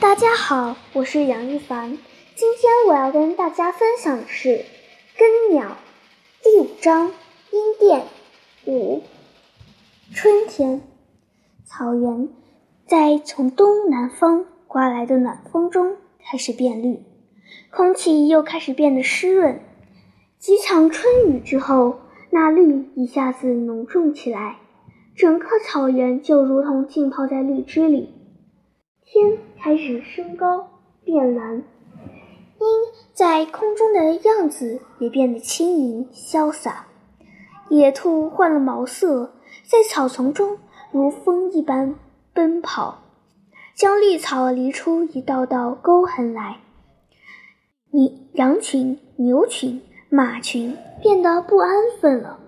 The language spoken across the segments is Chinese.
大家好，我是杨一凡。今天我要跟大家分享的是《根鸟》第五章——阴殿五。春天，草原在从东南方刮来的暖风中开始变绿，空气又开始变得湿润。几场春雨之后，那绿一下子浓重起来，整个草原就如同浸泡在绿汁里。天开始升高变蓝，鹰在空中的样子也变得轻盈潇洒。野兔换了毛色，在草丛中如风一般奔跑，将绿草犁出一道道沟痕来。你羊群、牛群、马群变得不安分了，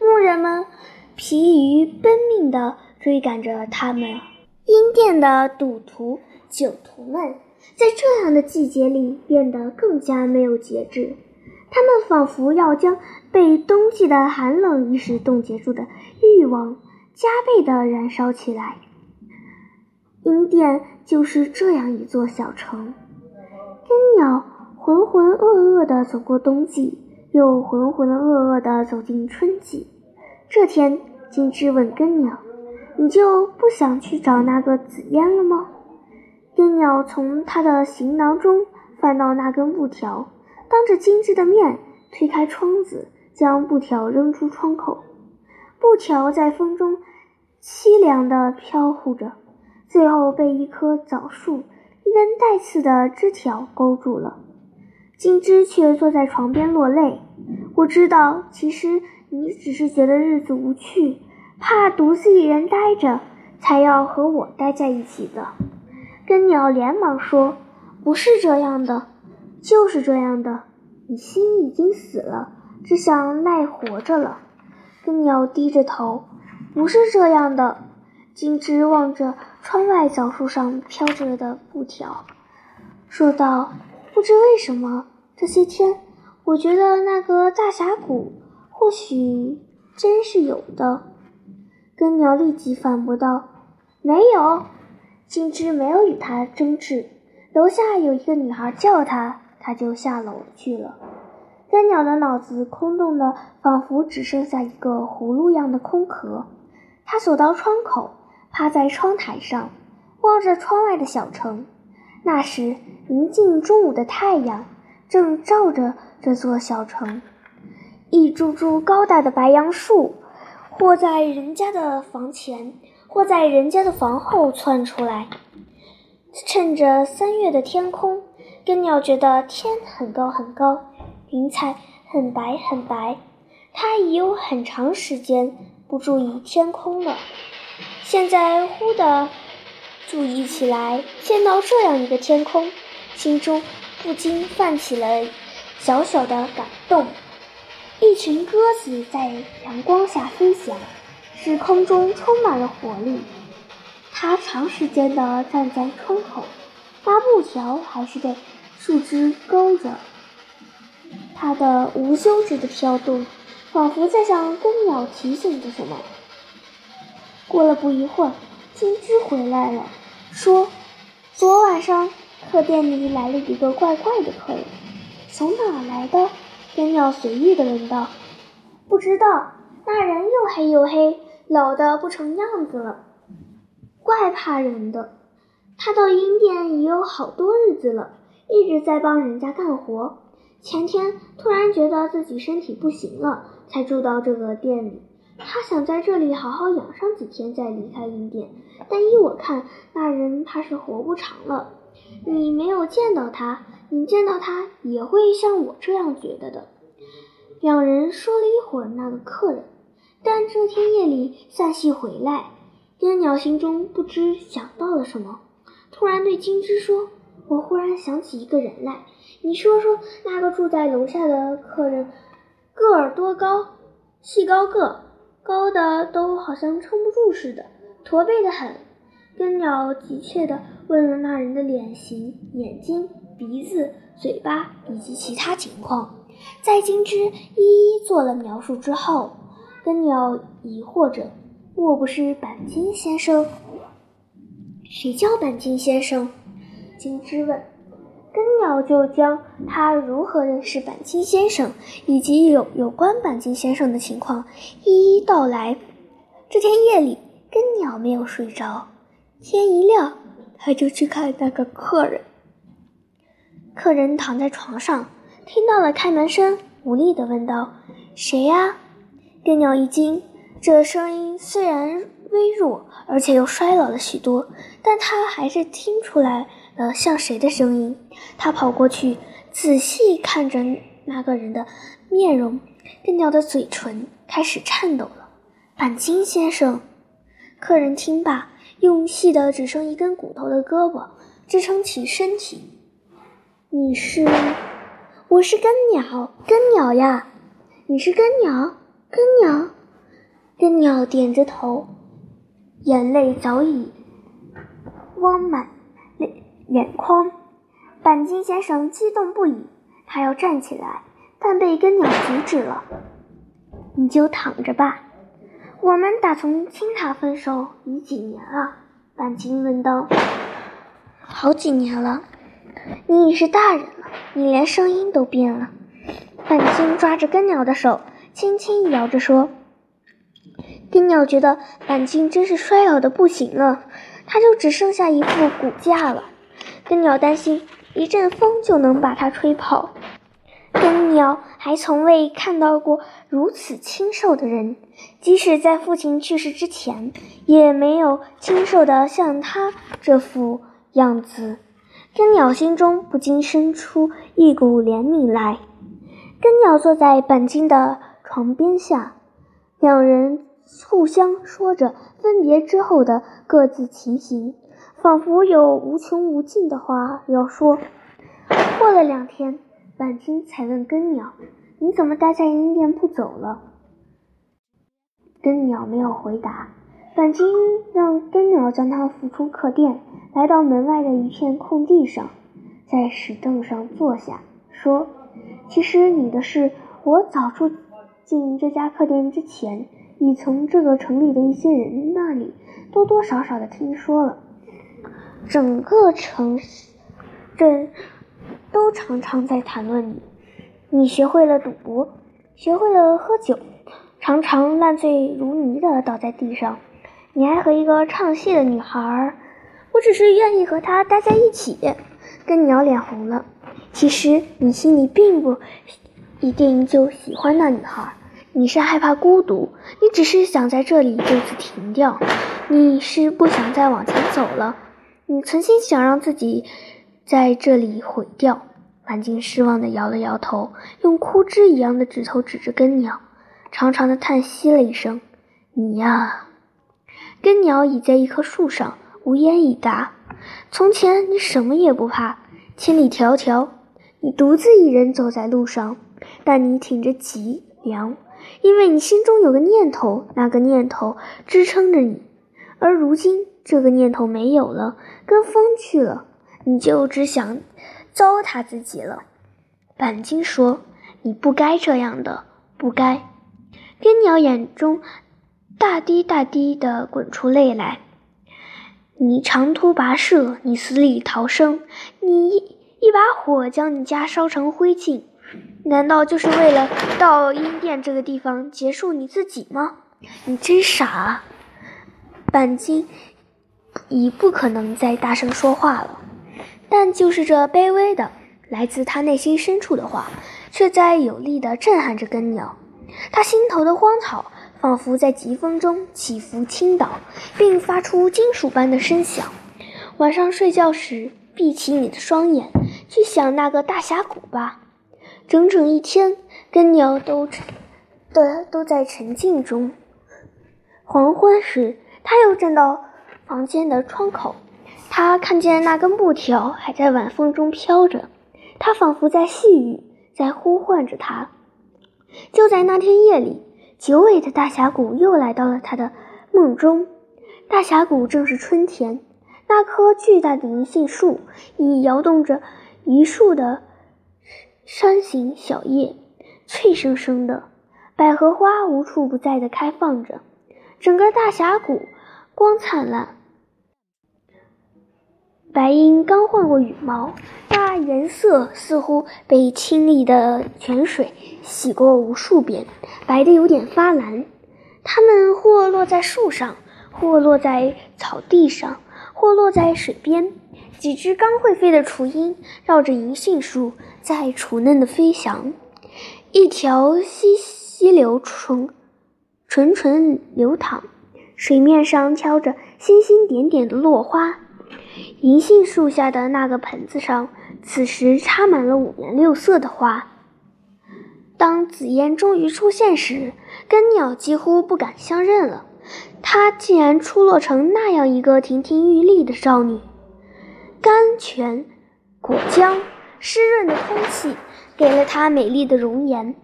牧人们疲于奔命地追赶着它们。阴殿的赌徒、酒徒们在这样的季节里变得更加没有节制，他们仿佛要将被冬季的寒冷一时冻结住的欲望加倍地燃烧起来。阴殿就是这样一座小城。根鸟浑浑噩噩地走过冬季，又浑浑噩噩地走进春季。这天，金枝问根鸟。你就不想去找那个紫烟了吗？根鸟从他的行囊中翻到那根布条，当着金枝的面推开窗子，将布条扔出窗口。布条在风中凄凉地飘忽着，最后被一棵枣树一根带刺的枝条勾住了。金枝却坐在床边落泪。我知道，其实你只是觉得日子无趣。怕独自一人呆着，才要和我待在一起的。根鸟连忙说：“不是这样的，就是这样的。你心已经死了，只想赖活着了。”根鸟低着头：“不是这样的。”金枝望着窗外枣树上飘着的布条，说道：“不知为什么，这些天我觉得那个大峡谷或许真是有的。”根鸟立即反驳道：“没有。”金枝没有与他争执。楼下有一个女孩叫他，他就下楼去了。根鸟的脑子空洞的，仿佛只剩下一个葫芦样的空壳。他走到窗口，趴在窗台上，望着窗外的小城。那时，临近中午的太阳正照着这座小城，一株株高大的白杨树。或在人家的房前，或在人家的房后窜出来。趁着三月的天空，根鸟觉得天很高很高，云彩很白很白。它已有很长时间不注意天空了，现在忽地注意起来，见到这样一个天空，心中不禁泛起了小小的感动。一群鸽子在阳光下飞翔，使空中充满了活力。它长时间地站在窗口，那布条还是被树枝勾着。它的无休止的飘动，仿佛在向根鸟提醒着什么。过了不一会儿，金枝回来了，说：“昨晚上客店里来了一个怪怪的客人，从哪来的？”根鸟随意地问道：“不知道，那人又黑又黑，老得不成样子了，怪怕人的。他到阴殿已有好多日子了，一直在帮人家干活。前天突然觉得自己身体不行了，才住到这个店里。他想在这里好好养上几天，再离开阴殿。但依我看，那人怕是活不长了。你没有见到他。”你见到他也会像我这样觉得的。两人说了一会儿那个客人，但这天夜里散戏回来，爹鸟心中不知想到了什么，突然对金枝说：“我忽然想起一个人来，你说说那个住在楼下的客人，个儿多高？细高个，高的都好像撑不住似的，驼背的很。”根鸟急切地问了那人的脸型、眼睛。鼻子、嘴巴以及其他情况，在金枝一一做了描述之后，根鸟疑惑着：“莫不是板金先生？谁叫板金先生？”金枝问。根鸟就将他如何认识板金先生，以及有有关板金先生的情况一一道来。这天夜里，根鸟没有睡着，天一亮，他就去看那个客人。客人躺在床上，听到了开门声，无力地问道：“谁呀？”电鸟一惊，这声音虽然微弱，而且又衰老了许多，但他还是听出来。了像谁的声音？他跑过去，仔细看着那个人的面容，电鸟的嘴唇开始颤抖了。板金先生，客人听罢，用细的只剩一根骨头的胳膊支撑起身体。你是？我是根鸟，根鸟呀！你是根鸟，根鸟。根鸟点着头，眼泪早已汪满。眼眶，板金先生激动不已，他要站起来，但被根鸟阻止了。你就躺着吧。我们打从青塔分手已几年了？板金问道。好几年了。你已是大人了，你连声音都变了。板金抓着根鸟的手，轻轻摇着说。根鸟觉得板金真是衰老的不行了，他就只剩下一副骨架了。根鸟担心一阵风就能把它吹跑。鸟还从未看到过如此清瘦的人，即使在父亲去世之前，也没有清瘦的像他这副样子。根鸟心中不禁生出一股怜悯来。根鸟坐在板金的床边下，两人互相说着分别之后的各自情形。仿佛有无穷无尽的话要说。过了两天，板金才问根鸟：“你怎么待在阴殿不走了？”根鸟没有回答。板金让根鸟将他扶出客店，来到门外的一片空地上，在石凳上坐下，说：“其实你的事，我早住进这家客店之前，已从这个城里的一些人那里多多少少的听说了。”整个城镇都常常在谈论你。你学会了赌博，学会了喝酒，常常烂醉如泥的倒在地上。你还和一个唱戏的女孩儿，我只是愿意和她待在一起。跟鸟脸红了。其实你心里并不一定就喜欢那女孩，你是害怕孤独，你只是想在这里就此停掉，你是不想再往前走了。你存心想让自己在这里毁掉。板金失望地摇了摇头，用枯枝一样的指头指着根鸟，长长的叹息了一声：“你呀。”根鸟倚在一棵树上，无言以答。从前你什么也不怕，千里迢迢，你独自一人走在路上，但你挺着脊梁，因为你心中有个念头，那个念头支撑着你。而如今。这个念头没有了，跟风去了，你就只想糟蹋自己了。板金说：“你不该这样的，不该。”根鸟眼中大滴大滴的滚出泪来。你长途跋涉，你死里逃生，你一一把火将你家烧成灰烬，难道就是为了到阴殿这个地方结束你自己吗？你真傻啊，板金。已不可能再大声说话了，但就是这卑微的、来自他内心深处的话，却在有力地震撼着根鸟。他心头的荒草仿佛在疾风中起伏倾倒，并发出金属般的声响。晚上睡觉时，闭起你的双眼，去想那个大峡谷吧。整整一天，根鸟都沉的都在沉静中。黄昏时，他又站到。房间的窗口，他看见那根布条还在晚风中飘着，他仿佛在细语，在呼唤着他。就在那天夜里，九尾的大峡谷又来到了他的梦中。大峡谷正是春天，那棵巨大的银杏树已摇动着一树的山形小叶，脆生生的。百合花无处不在的开放着，整个大峡谷。光灿烂，白鹰刚换过羽毛，那颜色似乎被清丽的泉水洗过无数遍，白得有点发蓝。它们或落在树上，或落在草地上，或落在水边。几只刚会飞的雏鹰绕着银杏树在雏嫩的飞翔。一条溪溪流纯纯纯流淌，水面上飘着星星点点的落花。银杏树下的那个盆子上，此时插满了五颜六色的花。当紫嫣终于出现时，根鸟几乎不敢相认了。她竟然出落成那样一个亭亭玉立的少女。甘泉、果浆、湿润的空气，给了她美丽的容颜。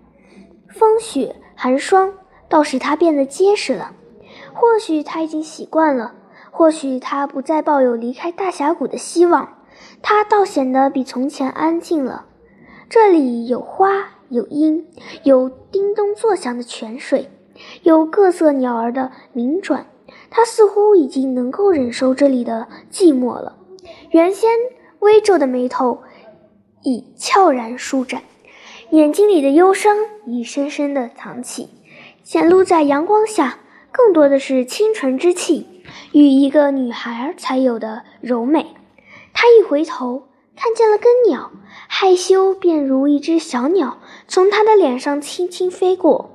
风雪、寒霜，倒使她变得结实了。或许她已经习惯了。或许他不再抱有离开大峡谷的希望，他倒显得比从前安静了。这里有花，有鹰，有叮咚作响的泉水，有各色鸟儿的鸣转。他似乎已经能够忍受这里的寂寞了。原先微皱的眉头已悄然舒展，眼睛里的忧伤已深深地藏起，显露在阳光下，更多的是清纯之气。与一个女孩才有的柔美。他一回头，看见了根鸟，害羞便如一只小鸟，从他的脸上轻轻飞过。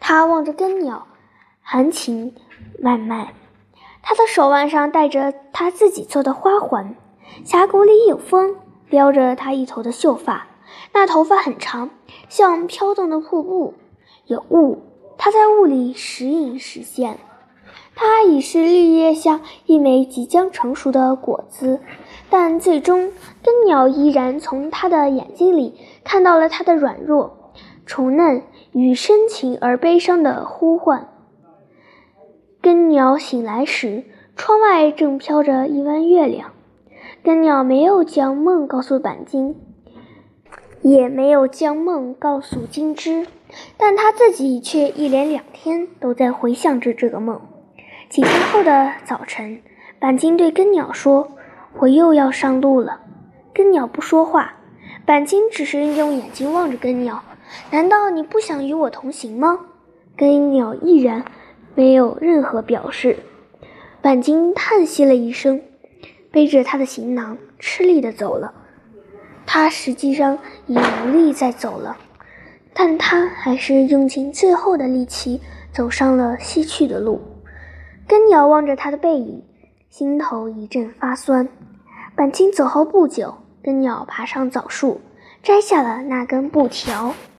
他望着根鸟，含情脉脉。他的手腕上戴着他自己做的花环。峡谷里有风，撩着他一头的秀发，那头发很长，像飘动的瀑布。有雾，他在雾里时隐时现。它已是绿叶下一枚即将成熟的果子，但最终根鸟依然从它的眼睛里看到了它的软弱、虫嫩与深情而悲伤的呼唤。根鸟醒来时，窗外正飘着一弯月亮。根鸟没有将梦告诉板金，也没有将梦告诉金枝，但他自己却一连两天都在回想着这个梦。几天后的早晨，板金对根鸟说：“我又要上路了。”根鸟不说话，板金只是用眼睛望着根鸟。“难道你不想与我同行吗？”根鸟依然没有任何表示。板金叹息了一声，背着他的行囊，吃力地走了。他实际上已无力再走了，但他还是用尽最后的力气走上了西去的路。根鸟望着他的背影，心头一阵发酸。板青走后不久，根鸟爬上枣树，摘下了那根布条。